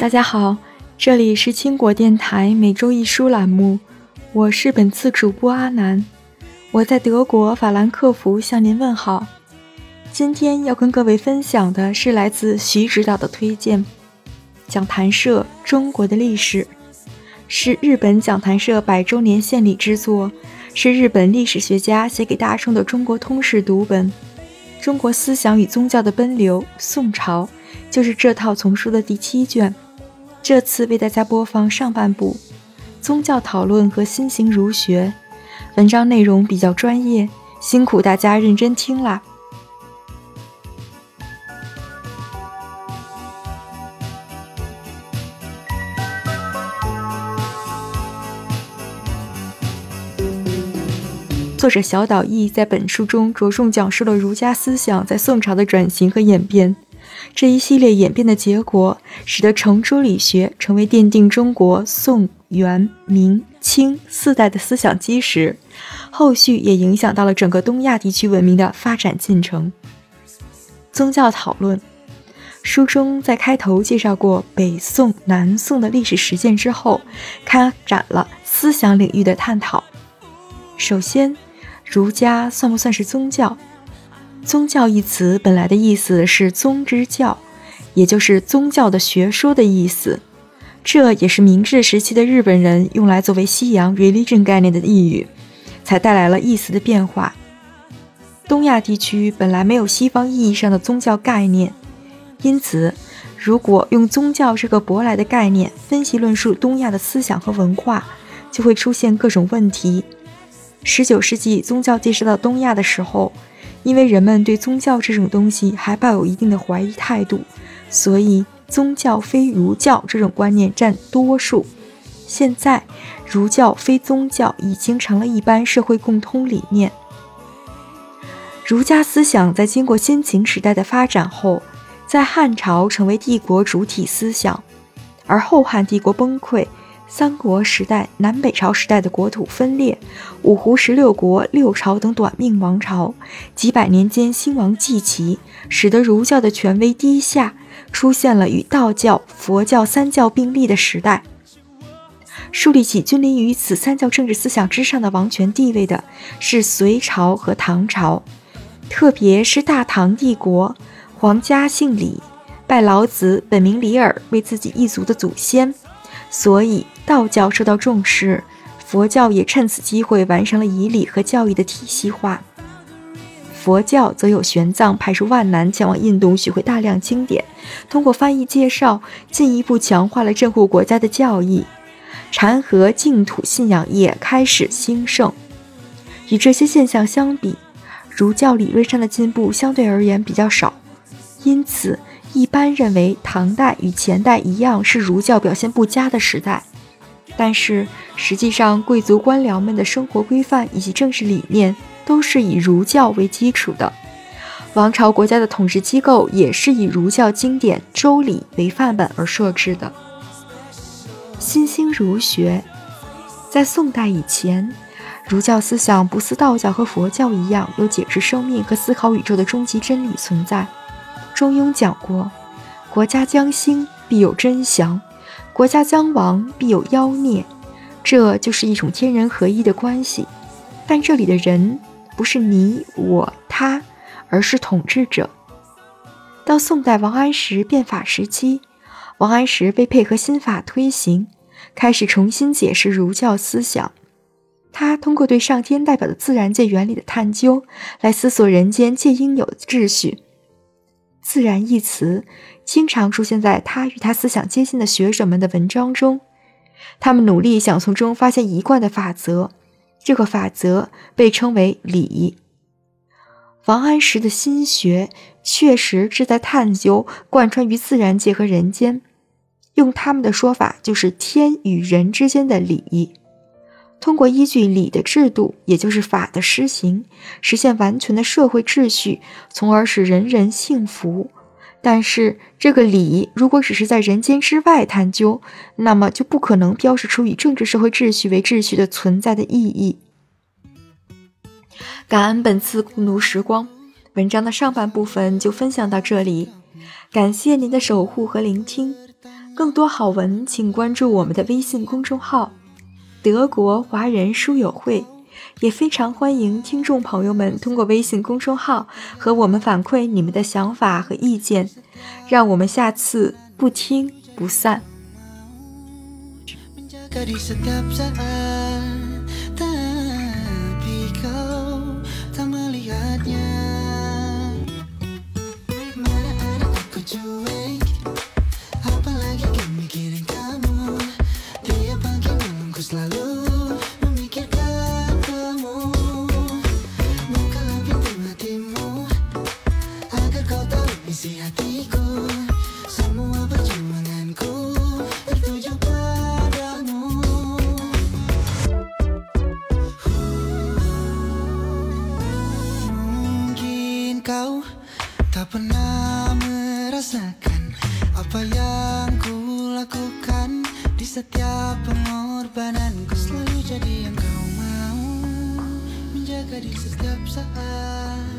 大家好，这里是青果电台每周一书栏目，我是本次主播阿南，我在德国法兰克福向您问好。今天要跟各位分享的是来自徐指导的推荐，《讲坛社中国的历史》，是日本讲坛社百周年献礼之作，是日本历史学家写给大众的中国通史读本。中国思想与宗教的奔流，宋朝就是这套丛书的第七卷。这次为大家播放上半部宗教讨论和新型儒学，文章内容比较专业，辛苦大家认真听啦。作者小岛义在本书中着重讲述了儒家思想在宋朝的转型和演变。这一系列演变的结果，使得程朱理学成为奠定中国宋、元、明、清四代的思想基石，后续也影响到了整个东亚地区文明的发展进程。宗教讨论书中在开头介绍过北宋、南宋的历史实践之后，开展了思想领域的探讨。首先，儒家算不算是宗教？宗教一词本来的意思是宗之教，也就是宗教的学说的意思。这也是明治时期的日本人用来作为西洋 religion 概念的意语，才带来了意思的变化。东亚地区本来没有西方意义上的宗教概念，因此，如果用宗教这个舶来的概念分析论述东亚的思想和文化，就会出现各种问题。十九世纪宗教介绍到东亚的时候。因为人们对宗教这种东西还抱有一定的怀疑态度，所以宗教非儒教这种观念占多数。现在，儒教非宗教已经成了一般社会共通理念。儒家思想在经过先秦时代的发展后，在汉朝成为帝国主体思想，而后汉帝国崩溃。三国时代、南北朝时代的国土分裂，五胡十六国、六朝等短命王朝，几百年间兴亡既齐，使得儒教的权威低下，出现了与道教、佛教三教并立的时代。树立起君临于此三教政治思想之上的王权地位的是隋朝和唐朝，特别是大唐帝国，皇家姓李，拜老子本名李耳为自己一族的祖先。所以，道教受到重视，佛教也趁此机会完成了仪礼和教义的体系化。佛教则有玄奘派出万难前往印度学会大量经典，通过翻译介绍，进一步强化了镇护国家的教义。禅和净土信仰也开始兴盛。与这些现象相比，儒教理论上的进步相对而言比较少，因此。一般认为，唐代与前代一样是儒教表现不佳的时代，但是实际上，贵族官僚们的生活规范以及政治理念都是以儒教为基础的，王朝国家的统治机构也是以儒教经典《周礼》为范本而设置的。新兴儒学在宋代以前，儒教思想不似道教和佛教一样有解释生命和思考宇宙的终极真理存在。中庸讲过：“国家将兴，必有真祥；国家将亡，必有妖孽。”这就是一种天人合一的关系。但这里的人不是你我他，而是统治者。到宋代王安石变法时期，王安石为配合新法推行，开始重新解释儒教思想。他通过对上天代表的自然界原理的探究，来思索人间界应有的秩序。自然一词经常出现在他与他思想接近的学者们的文章中，他们努力想从中发现一贯的法则，这个法则被称为理。王安石的心学确实是在探究贯穿于自然界和人间，用他们的说法就是天与人之间的理。通过依据礼的制度，也就是法的施行，实现完全的社会秩序，从而使人人幸福。但是，这个礼如果只是在人间之外探究，那么就不可能标示出以政治社会秩序为秩序的存在的意义。感恩本次共读时光，文章的上半部分就分享到这里，感谢您的守护和聆听。更多好文，请关注我们的微信公众号“德国华人书友会”。也非常欢迎听众朋友们通过微信公众号和我们反馈你们的想法和意见，让我们下次不听不散。Tak pernah merasakan apa yang ku lakukan Di setiap pengorbananku. Selalu jadi yang kau mau Menjaga di setiap saat